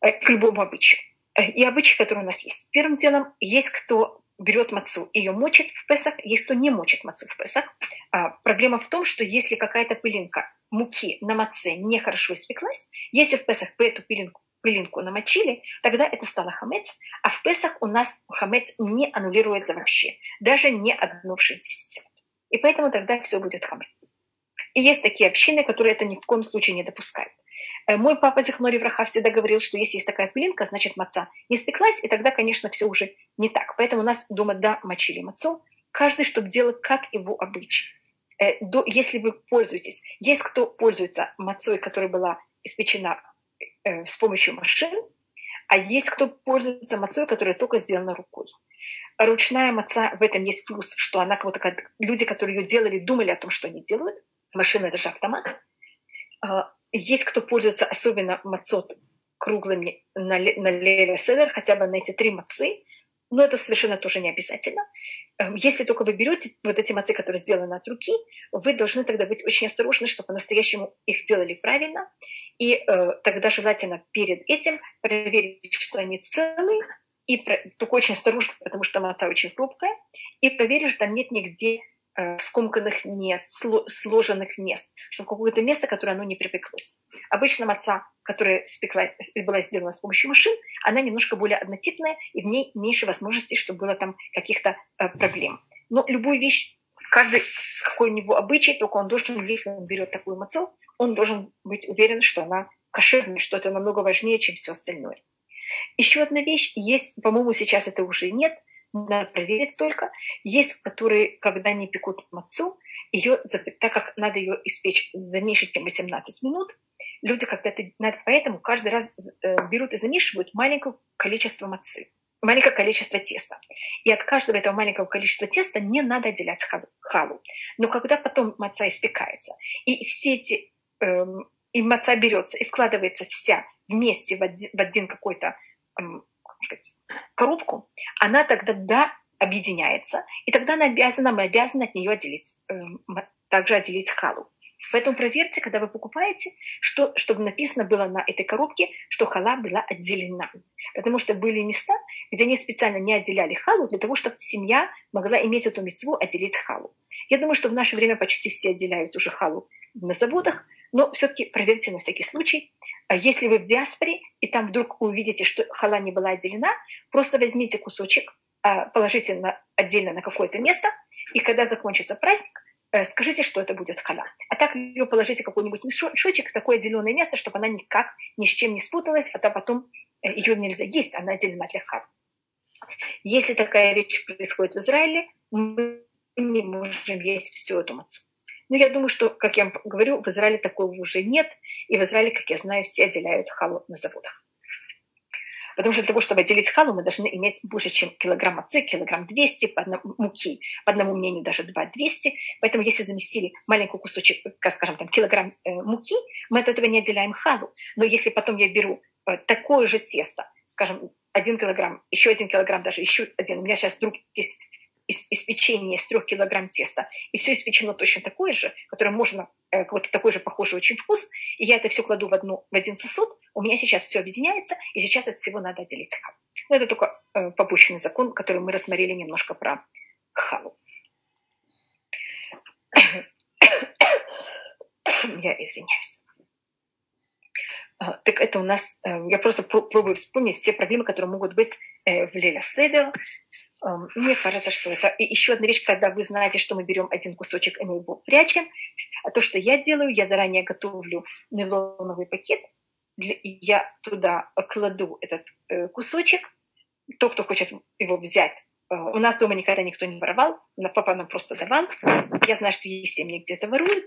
э, к любому обычаю. Э, и обычаи, которые у нас есть. Первым делом, есть кто берет мацу, ее мочит в Песах, есть кто не мочит мацу в Песах. А, проблема в том, что если какая-то пылинка муки на маце нехорошо испеклась, если в Песах эту пылинку пылинку намочили, тогда это стало хамец, а в Песах у нас хамец не аннулируется вообще, даже не одно в 60. И поэтому тогда все будет хамец. И есть такие общины, которые это ни в коем случае не допускают. Э, мой папа Зихнори Враха всегда говорил, что если есть такая пылинка, значит маца не спеклась, и тогда, конечно, все уже не так. Поэтому у нас дома, да, мочили мацу, каждый, чтобы делал как его обычай. Э, если вы пользуетесь, есть кто пользуется мацой, которая была испечена э, с помощью машин, а есть кто пользуется мацой, которая только сделана рукой. Ручная маца, в этом есть плюс, что она как то люди, которые ее делали, думали о том, что они делают. Машина – это же автомат. А, есть кто пользуется особенно мацот круглыми на, на леля седер, хотя бы на эти три мацы, но это совершенно тоже не обязательно. Эм, если только вы берете вот эти мацы, которые сделаны от руки, вы должны тогда быть очень осторожны, чтобы по-настоящему их делали правильно. И э, тогда желательно перед этим проверить, что они целые, и про, только очень осторожно, потому что маца очень хрупкая, и проверить, что там нет нигде скомканных мест, сло, сложенных мест, чтобы какое-то место, которое оно не припеклось. Обычно маца, которая спекла, была сделана с помощью машин, она немножко более однотипная, и в ней меньше возможностей, чтобы было там каких-то э, проблем. Но любую вещь, каждый какой у него обычай, только он должен, если он берет такую мацу, он должен быть уверен, что она кошерная, что это намного важнее, чем все остальное. Еще одна вещь есть, по-моему, сейчас это уже нет, надо проверить только. Есть, которые, когда не пекут мацу, ее, так как надо ее испечь за меньше, чем 18 минут, люди когда-то, поэтому каждый раз э, берут и замешивают маленькое количество мацы, маленькое количество теста. И от каждого этого маленького количества теста не надо отделять халу. Но когда потом маца испекается, и все эти эм, и маца берется и вкладывается вся вместе в один, в один какой-то эм, коробку, она тогда да, объединяется, и тогда она обязана, мы обязаны от нее отделить, эм, также отделить халу. Поэтому проверьте, когда вы покупаете, что, чтобы написано было на этой коробке, что хала была отделена. Потому что были места, где они специально не отделяли халу, для того, чтобы семья могла иметь эту мецву отделить халу. Я думаю, что в наше время почти все отделяют уже халу на заводах, но все-таки проверьте на всякий случай. А если вы в диаспоре, и там вдруг увидите, что хала не была отделена, просто возьмите кусочек, а, положите на, отдельно на какое-то место, и когда закончится праздник, э, скажите, что это будет хала. А так ее положите в какой-нибудь мешочек, такое отделенное место, чтобы она никак ни с чем не спуталась, а то потом э, ее нельзя есть, она отделена для хала. Если такая вещь происходит в Израиле, мы не можем есть всю эту мацу. Но я думаю, что, как я вам говорю, в Израиле такого уже нет. И в Израиле, как я знаю, все отделяют халу на заводах. Потому что для того, чтобы отделить халу, мы должны иметь больше, чем килограмм мацы, килограмм 200 по одному, муки. По одному мнению, даже 2 200. Поэтому если заместили маленький кусочек, скажем, там, килограмм э, муки, мы от этого не отделяем халу. Но если потом я беру э, такое же тесто, скажем, один килограмм, еще один килограмм, даже еще один. У меня сейчас вдруг есть из, из трех килограмм теста, и все испечено точно такое же, которое можно, э, вот такой же похожий очень вкус, и я это все кладу в, одну, в один сосуд, У меня сейчас все объединяется, и сейчас от всего надо отделить халу. Но это только э, попущенный закон, который мы рассмотрели немножко про халу. Я извиняюсь. А, так это у нас, э, я просто пробую вспомнить все проблемы, которые могут быть э, в Леля Седер. Эм, мне кажется, что это и еще одна вещь, когда вы знаете, что мы берем один кусочек и мы его прячем. А то, что я делаю, я заранее готовлю нейлоновый пакет, я туда кладу этот э, кусочек. Тот, кто хочет его взять, у нас дома никогда никто не воровал, папа нам просто давал. Я знаю, что есть семьи, где это воруют.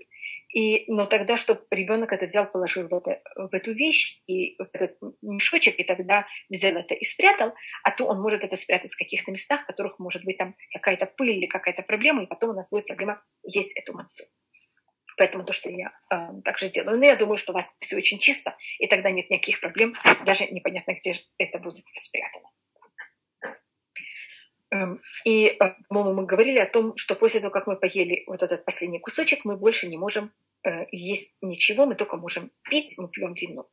И, но тогда, чтобы ребенок это взял, положил в, это, в эту вещь и в этот мешочек, и тогда взял это и спрятал, а то он может это спрятать в каких-то местах, в которых может быть там какая-то пыль или какая-то проблема, и потом у нас будет проблема есть эту мацу. Поэтому то, что я э, также делаю. Но я думаю, что у вас все очень чисто, и тогда нет никаких проблем, даже непонятно, где это будет спрятано. Эм, и, э, по-моему, мы говорили о том, что после того, как мы поели вот этот последний кусочек, мы больше не можем э, есть ничего, мы только можем пить, мы пьем вино.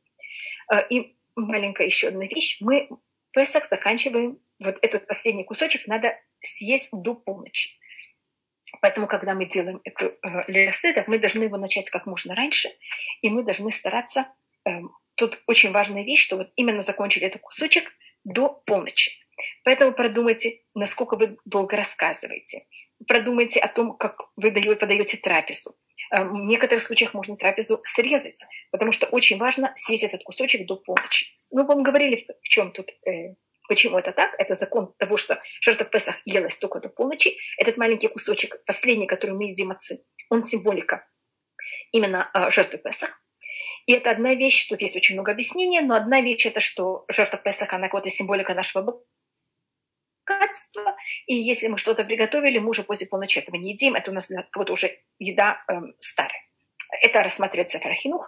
Э, и маленькая еще одна вещь. Мы Песах заканчиваем, вот этот последний кусочек надо съесть до полночи. Поэтому, когда мы делаем эту э, мы должны его начать как можно раньше, и мы должны стараться. Э, тут очень важная вещь, что вот именно закончили этот кусочек до полночи. Поэтому продумайте, насколько вы долго рассказываете. Продумайте о том, как вы подаете трапезу. Э, в некоторых случаях можно трапезу срезать, потому что очень важно съесть этот кусочек до полночи. Мы вам говорили, в чем тут, э, почему это так. Это закон того, что жертва Песах елась только до полночи. Этот маленький кусочек, последний, который мы едим отцы, он символика именно э, жертвы Песах. И это одна вещь, тут есть очень много объяснений, но одна вещь это, что жертва Песах, она какая-то символика нашего богатства. И если мы что-то приготовили, мы уже после полночи этого не едим. Это у нас кого-то уже еда эм, старая. Это рассматривается Фарахинух.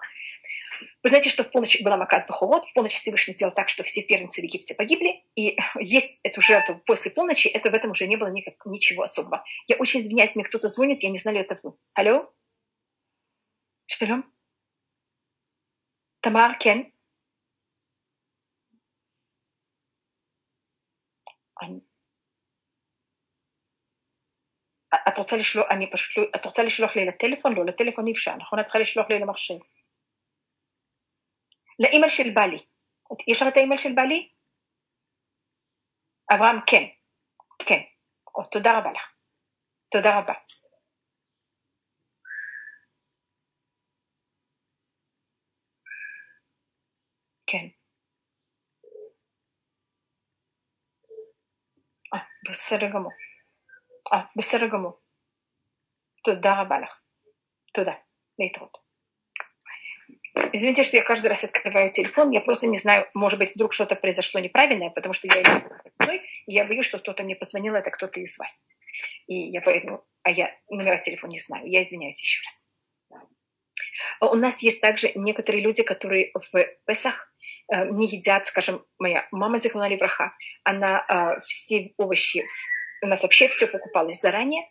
Вы знаете, что в полночь была Макат Бахолот, в полночь Всевышний сделал так, что все первенцы в Египте погибли, и есть эту жертву после полночи, это в этом уже не было никак, ничего особого. Я очень извиняюсь, мне кто-то звонит, я не знаю, это вы. Алло? Что Тамар, Кен? את רוצה לשלוח, אני פשוט, את רוצה לשלוח לי לטלפון? לא, לטלפון אי אפשר, נכון? את צריכה לשלוח לי למחשב. לאימייל של בעלי. יש לך את האימייל של בעלי? אברהם, כן. כן. או, תודה רבה לך. תודה רבה. כן. אה, בסדר גמור. אה, בסדר גמור. תודה רבה לך. תודה. להתראות. Извините, что я каждый раз открываю телефон. Я просто не знаю, может быть, вдруг что-то произошло неправильное, потому что я и я боюсь, что кто-то мне позвонил, это кто-то из вас. И я поэтому, а я номера телефона не знаю. Я извиняюсь еще раз. У нас есть также некоторые люди, которые в Песах э, не едят, скажем, моя мама Зихмана Левраха, она э, все овощи у нас вообще все покупалось заранее,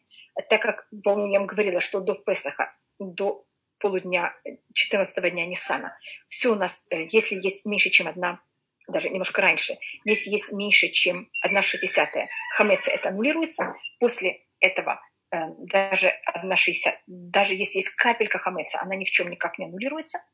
так как, помню, я говорила, что до Песаха, до полудня 14 дня Ниссана, все у нас, э, если есть меньше, чем одна, даже немножко раньше, если есть меньше, чем одна шестидесятая, хамеца это аннулируется, после этого э, даже одна шестьдесят, даже если есть капелька хамеца, она ни в чем никак не аннулируется –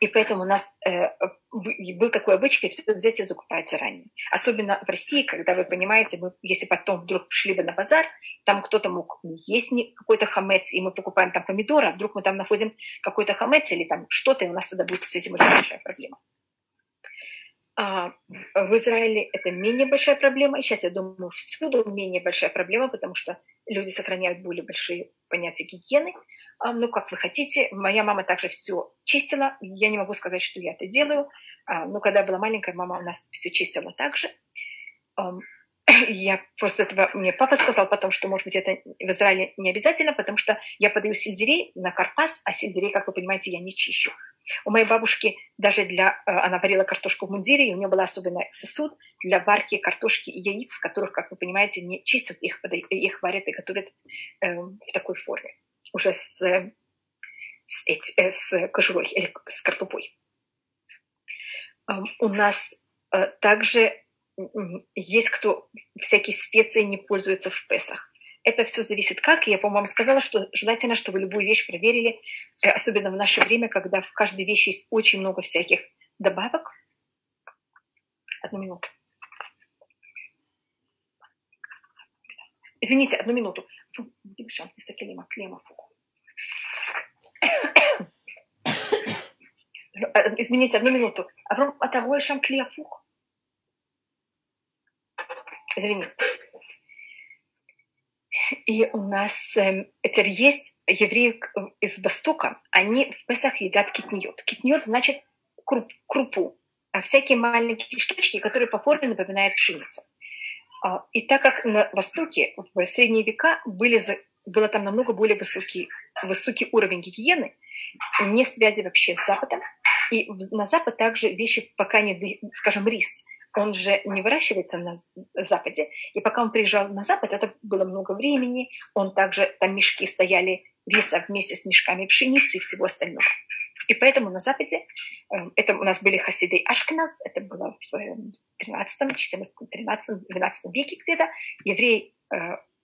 и поэтому у нас э, был такой обычай все взять и закупать заранее. Особенно в России, когда вы понимаете, мы, если потом вдруг шли бы на базар, там кто-то мог есть какой-то хамец, и мы покупаем там помидоры, а вдруг мы там находим какой-то хамец или там что-то, и у нас тогда будет с этим очень большая проблема. А в Израиле это менее большая проблема. И сейчас, я думаю, всюду менее большая проблема, потому что люди сохраняют более большие понятия гигиены. А, ну, как вы хотите. Моя мама также все чистила. Я не могу сказать, что я это делаю. А, но когда я была маленькая, мама у нас все чистила также. Я просто этого... Мне папа сказал потом, что, может быть, это в Израиле не обязательно, потому что я подаю сельдерей на карпас, а сельдерей, как вы понимаете, я не чищу. У моей бабушки даже для... Э, она варила картошку в мундире, и у нее был особенный сосуд для варки картошки и яиц, которых, как вы понимаете, не чистят, их, их варят и готовят э, в такой форме, уже с, с, э, с кожурой или с картопой. У нас э, также есть кто всякие специи не пользуются в Песах. Это все зависит как. Я, по-моему, сказала, что желательно, чтобы любую вещь проверили, э, особенно в наше время, когда в каждой вещи есть очень много всяких добавок. Одну минуту. Извините, одну минуту. Извините, одну минуту. А того шам клеофух? Извините. И у нас э, теперь есть евреи из Востока, они в Песах едят китниот. Китниот значит круп, крупу, а всякие маленькие штучки, которые по форме напоминают пшеницу. А, и так как на Востоке в средние века были, было там намного более высокий, высокий уровень гигиены, не связи вообще с Западом, и на Запад также вещи, пока не, скажем, рис, он же не выращивается на Западе. И пока он приезжал на Запад, это было много времени. Он также, там мешки стояли риса вместе с мешками пшеницы и всего остального. И поэтому на Западе, эм, это у нас были хасиды Ашкназ, это было в 13, 14, 13, 12 веке где-то, евреи э,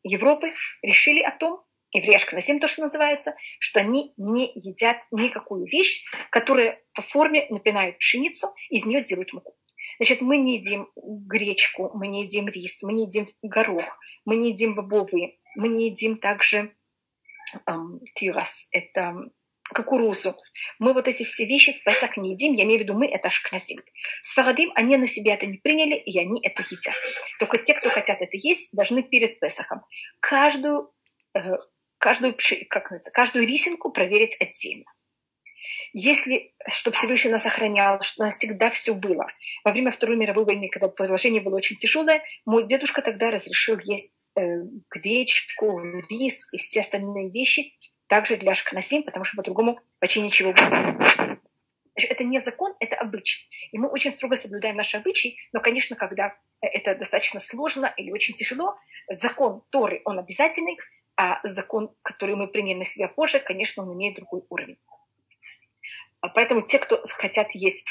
Европы решили о том, евреи Ашкназим то, что называется, что они не едят никакую вещь, которая по форме напинает пшеницу, из нее делают муку. Значит, мы не едим гречку, мы не едим рис, мы не едим горох, мы не едим бобовые, мы не едим также эм, тирас, это кукурузу. Мы вот эти все вещи в Песах не едим, я имею в виду мы, это ашкназим. Сфарадим, они на себя это не приняли, и они это едят. Только те, кто хотят это есть, должны перед Песахом каждую, э, каждую, как каждую рисинку проверить отдельно. Если, чтобы Всевышний нас охранял, что у нас всегда все было. Во время Второй мировой войны, когда положение было очень тяжелое, мой дедушка тогда разрешил есть э, гречку, рис и все остальные вещи, также для Ашканасим, потому что по-другому почти ничего будет. Это не закон, это обычай. И мы очень строго соблюдаем наши обычаи, но, конечно, когда это достаточно сложно или очень тяжело, закон Торы, он обязательный, а закон, который мы приняли на себя позже, конечно, он имеет другой уровень. А поэтому те, кто хотят есть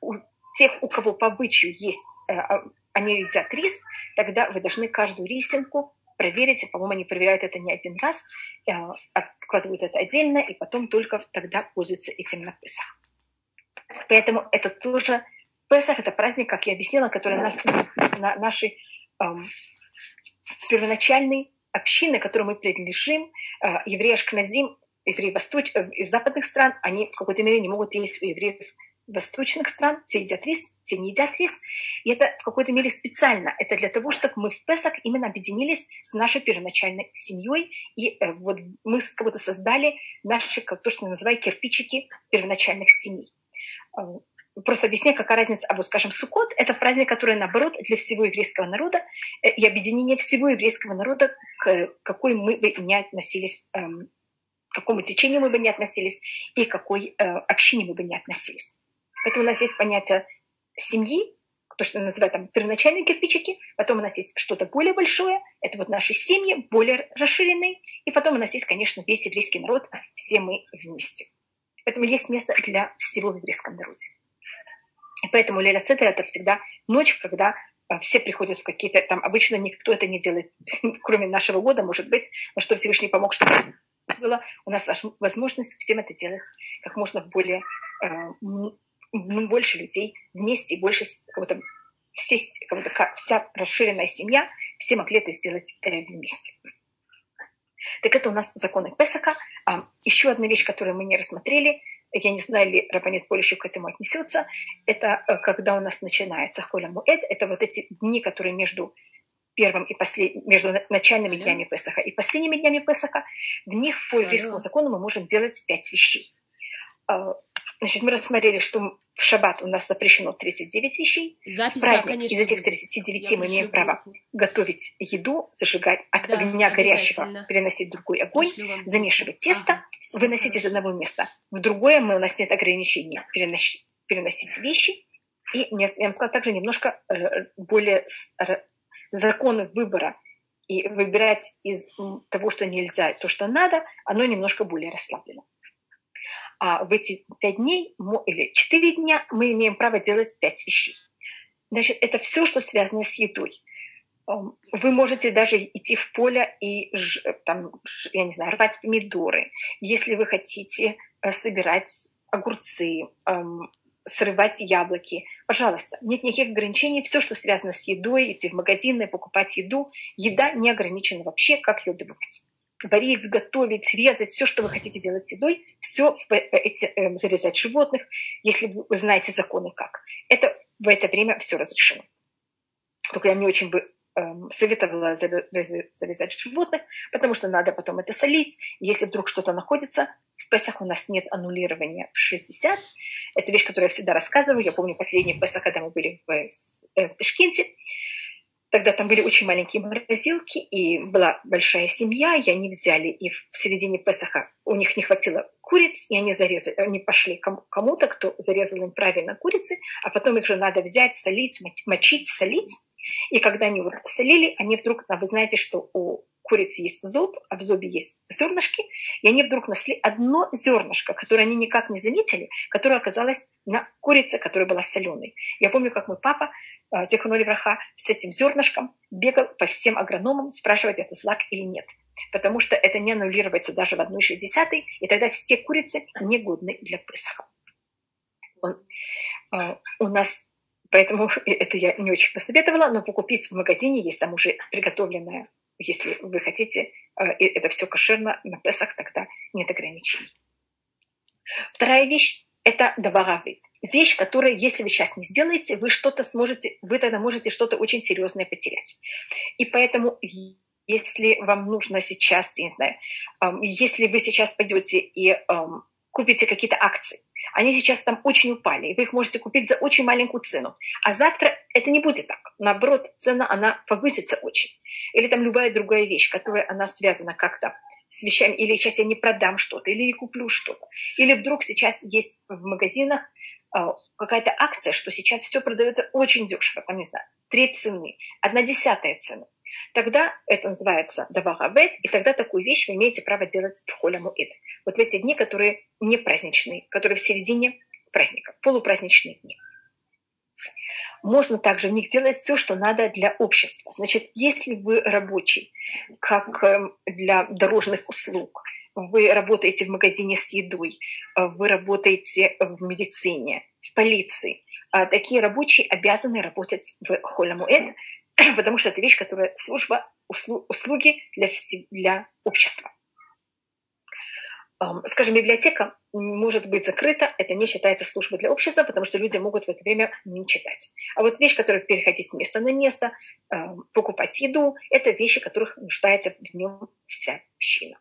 у тех, у кого по обычаю есть, э, а, они едят рис, тогда вы должны каждую рисинку проверить. По-моему, они проверяют это не один раз, э, откладывают это отдельно, и потом только тогда пользуются этим на Песах. Поэтому это тоже Песах – это праздник, как я объяснила, который нас, на нашей эм, первоначальной общины, которой мы принадлежим, э, евреи Ашкназим, евреи восточ... Э, из западных стран, они в какой-то мере не могут есть у евреев восточных стран, те едят рис, те не едят рис. И это в какой-то мере специально. Это для того, чтобы мы в Песах именно объединились с нашей первоначальной семьей. И э, вот мы как будто создали наши, как то, что я называю, кирпичики первоначальных семей. Э, просто объясняю, какая разница. А вот, скажем, Суккот – это праздник, который, наоборот, для всего еврейского народа и объединение всего еврейского народа, к какой мы бы не относились эм, к какому течению мы бы не относились и к какой э, общине мы бы не относились. Поэтому у нас есть понятие семьи, то, что называют там первоначальные кирпичики, потом у нас есть что-то более большое, это вот наши семьи, более расширенные, и потом у нас есть, конечно, весь еврейский народ, все мы вместе. Поэтому есть место для всего в еврейском народе. И поэтому Леля Седер это всегда ночь, когда э, все приходят в какие-то там, обычно никто это не делает, кроме нашего года, может быть, но что Всевышний помог, чтобы было у нас возможность всем это делать как можно более, э, больше людей вместе больше кого-то, все, кого-то вся расширенная семья, все могли это сделать э, вместе. Так это у нас законы Песака. А, еще одна вещь, которую мы не рассмотрели, я не знаю, ли Рабанит Поль еще к этому отнесется, это э, когда у нас начинается Холя Муэд, это вот эти дни, которые между первым и последним, между начальными днями Песаха и последними днями Песаха, в них по еврейскому закону мы можем делать пять вещей. А, значит, мы рассмотрели, что в шаббат у нас запрещено 39 вещей. Запись, Праздник, да, конечно, из этих 39 мы имеем право готовить еду, зажигать от да, огня горящего, переносить другой огонь, замешивать тесто, ага, выносить из одного места в другое. Мы, у нас нет ограничений переносить, переносить вещи. И я вам сказала также немножко э, более законы выбора и выбирать из того, что нельзя, то, что надо, оно немножко более расслаблено. А в эти пять дней или четыре дня мы имеем право делать пять вещей. Значит, это все, что связано с едой. Эм, вы можете даже идти в поле и, там, я не знаю, рвать помидоры. Если вы хотите э, собирать огурцы, эм, срывать яблоки. Пожалуйста, нет никаких ограничений. Все, что связано с едой, идти в магазины, покупать еду. Еда не ограничена вообще, как ее добывать. Варить, готовить, резать, все, что вы хотите делать с едой, все в эти, э, зарезать животных, если вы знаете законы как. Это в это время все разрешено. Только я не очень бы советовала зарезать животных, потому что надо потом это солить. Если вдруг что-то находится, в Песах у нас нет аннулирования в 60. Это вещь, которую я всегда рассказываю. Я помню последний Песах, когда мы были в, э, в Ташкенте. Тогда там были очень маленькие морозилки, и была большая семья, и они взяли, и в середине Песаха у них не хватило куриц, и они зарезали, они пошли кому-то, кто зарезал им правильно курицы, а потом их же надо взять, солить, мочить, солить. И когда они вот солили, они вдруг, а вы знаете, что у курицы есть зуб, а в зубе есть зернышки, и они вдруг нашли одно зернышко, которое они никак не заметили, которое оказалось на курице, которая была соленой. Я помню, как мой папа Зиханули Враха с этим зернышком бегал по всем агрономам спрашивать, это злак или нет. Потому что это не аннулируется даже в 1,60, и тогда все курицы негодны для Песаха. Он, э, у нас, поэтому это я не очень посоветовала, но покупить в магазине есть там уже приготовленное, если вы хотите, э, и это все кошерно на Песах, тогда нет ограничений. Вторая вещь – это даваравит вещь, которая, если вы сейчас не сделаете, вы что-то сможете, вы тогда можете что-то очень серьезное потерять. И поэтому, если вам нужно сейчас, я не знаю, если вы сейчас пойдете и купите какие-то акции, они сейчас там очень упали, и вы их можете купить за очень маленькую цену. А завтра это не будет так. Наоборот, цена, она повысится очень. Или там любая другая вещь, которая она связана как-то с вещами, или сейчас я не продам что-то, или не куплю что-то. Или вдруг сейчас есть в магазинах а, какая-то акция, что сейчас все продается очень дешево, там, не знаю, треть цены, одна десятая цены. Тогда это называется даварабет, и тогда такую вещь вы имеете право делать в холя муэд. Вот в эти дни, которые не праздничные, которые в середине праздника, полупраздничные дни. Можно также в них делать все, что надо для общества. Значит, если вы рабочий, как эм, для дорожных услуг, вы работаете в магазине с едой, э, вы работаете в медицине, в полиции. А такие рабочие обязаны работать в Холямуэд, потому что это вещь, которая служба, услуги для, для общества. Скажем, библиотека может быть закрыта, это не считается службой для общества, потому что люди могут в это время не читать. А вот вещь, которая переходить с места на место, покупать еду, это вещи, которых нуждается в нем вся община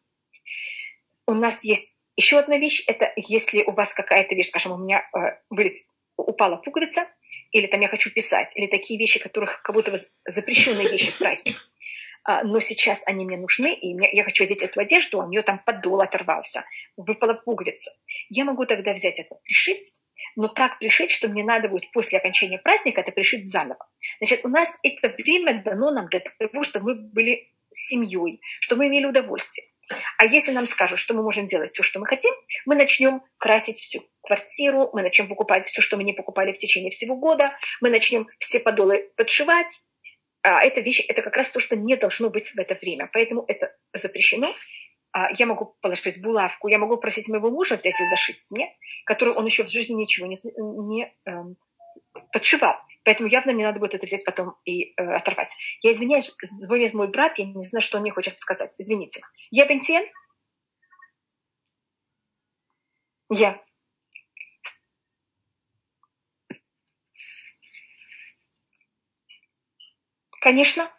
у нас есть еще одна вещь, это если у вас какая-то вещь, скажем, у меня э, упала пуговица, или там я хочу писать, или такие вещи, которых как будто запрещенные вещи в праздник, но сейчас они мне нужны, и я хочу одеть эту одежду, а у нее там подол оторвался, выпала пуговица. Я могу тогда взять это, пришить, но так пришить, что мне надо будет после окончания праздника это пришить заново. Значит, у нас это время дано нам для того, чтобы мы были семьей, чтобы мы имели удовольствие. А если нам скажут, что мы можем делать все, что мы хотим, мы начнем красить всю квартиру, мы начнем покупать все, что мы не покупали в течение всего года, мы начнем все подолы подшивать. А эта вещь, это как раз то, что не должно быть в это время. Поэтому это запрещено. А я могу положить булавку, я могу просить моего мужа взять и зашить мне, который он еще в жизни ничего не, не эм, подшивал. Поэтому явно мне надо будет это взять потом и э, оторвать. Я извиняюсь, звонит мой брат, я не знаю, что он мне хочет сказать. Извините. Я Бентиен? Я. Конечно.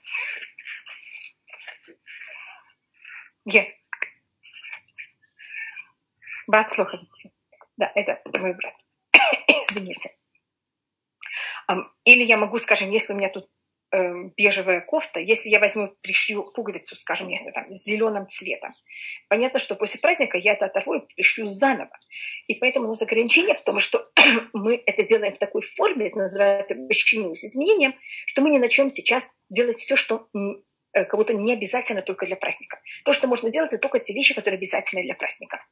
Я. Брат слухайте. Да, это мой брат. Извините. Или я могу, скажем, если у меня тут бежевая кофта, если я возьму, пришью пуговицу, скажем, если там с зеленым цветом, понятно, что после праздника я это оторву и пришью заново. И поэтому у нас ограничение в том, что мы это делаем в такой форме, это называется бесчинным с изменением, что мы не начнем сейчас делать все, что э, будто не обязательно только для праздника. То, что можно делать, это только те вещи, которые обязательны для праздника.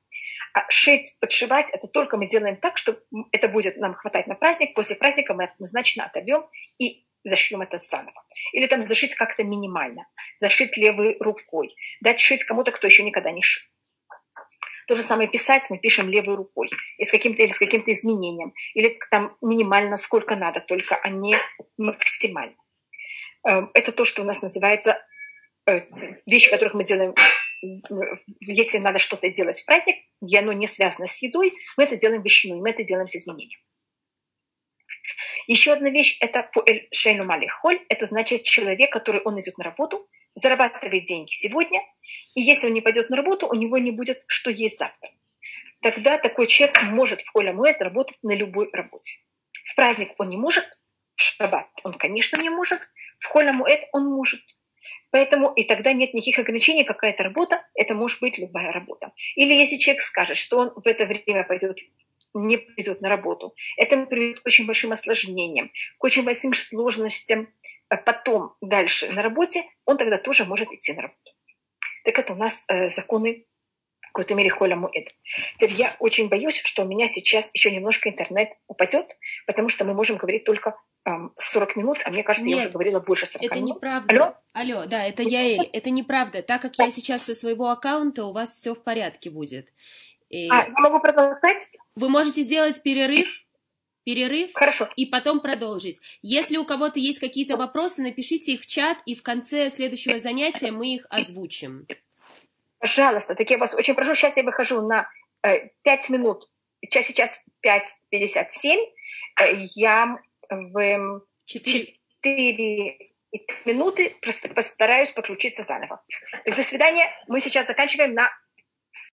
А шить, подшивать, это только мы делаем так, что это будет нам хватать на праздник. После праздника мы однозначно отобьем и зашьем это заново. Или там зашить как-то минимально. Зашить левой рукой. Дать шить кому-то, кто еще никогда не шил. То же самое писать мы пишем левой рукой. И с каким-то, или с каким-то изменением. Или там минимально сколько надо, только а не максимально. Эм, это то, что у нас называется э, вещи, которых мы делаем, если надо что-то делать в праздник, где оно не связано с едой, мы это делаем вещиной, мы это делаем с изменением. Еще одна вещь – это пуэль шейну малихоль. Это значит человек, который он идет на работу, зарабатывает деньги сегодня, и если он не пойдет на работу, у него не будет что есть завтра. Тогда такой человек может в холе муэт работать на любой работе. В праздник он не может, в шаббат он, конечно, не может, в холе муэт он может. Поэтому и тогда нет никаких ограничений, какая-то работа, это может быть любая работа. Или если человек скажет, что он в это время пойдет не придет на работу. Это приведет к очень большим осложнениям, к очень большим сложностям а потом дальше на работе, он тогда тоже может идти на работу. Так это у нас э, законы в какой-то мере холя муэд. Теперь я очень боюсь, что у меня сейчас еще немножко интернет упадет, потому что мы можем говорить только эм, 40 минут, а мне кажется, Нет, я уже говорила больше 40 это минут. неправда. Алло? Алло, да, это Яэль. Это неправда. Так как я сейчас со своего аккаунта, у вас все в порядке будет. И А, я могу продолжать? Вы можете сделать перерыв, перерыв Хорошо. и потом продолжить. Если у кого-то есть какие-то вопросы, напишите их в чат, и в конце следующего занятия мы их озвучим. Пожалуйста, так я вас очень прошу, сейчас я выхожу на э, 5 минут, сейчас сейчас 5.57, э, я в Четыре. 4 минуты постараюсь подключиться заново. До свидания, мы сейчас заканчиваем на